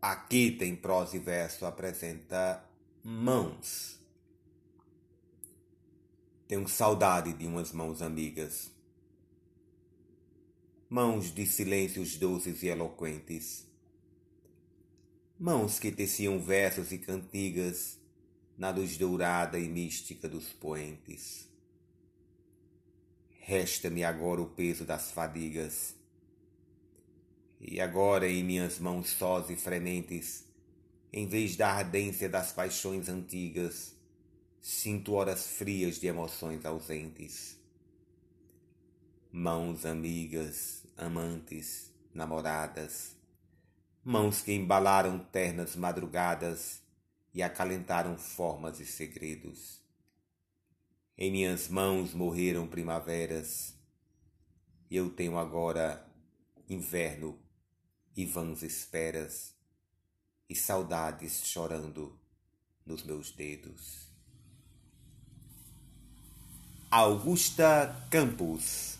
Aqui tem prosa e verso apresenta mãos. Tenho saudade de umas mãos amigas. Mãos de silêncios doces e eloquentes. Mãos que teciam versos e cantigas na luz dourada e mística dos poentes. Resta-me agora o peso das fadigas e agora em minhas mãos sós e frementes, em vez da ardência das paixões antigas, sinto horas frias de emoções ausentes. Mãos amigas, amantes, namoradas, mãos que embalaram ternas madrugadas e acalentaram formas e segredos. Em minhas mãos morreram primaveras, e eu tenho agora inverno e vãs esperas e saudades chorando nos meus dedos. Augusta Campos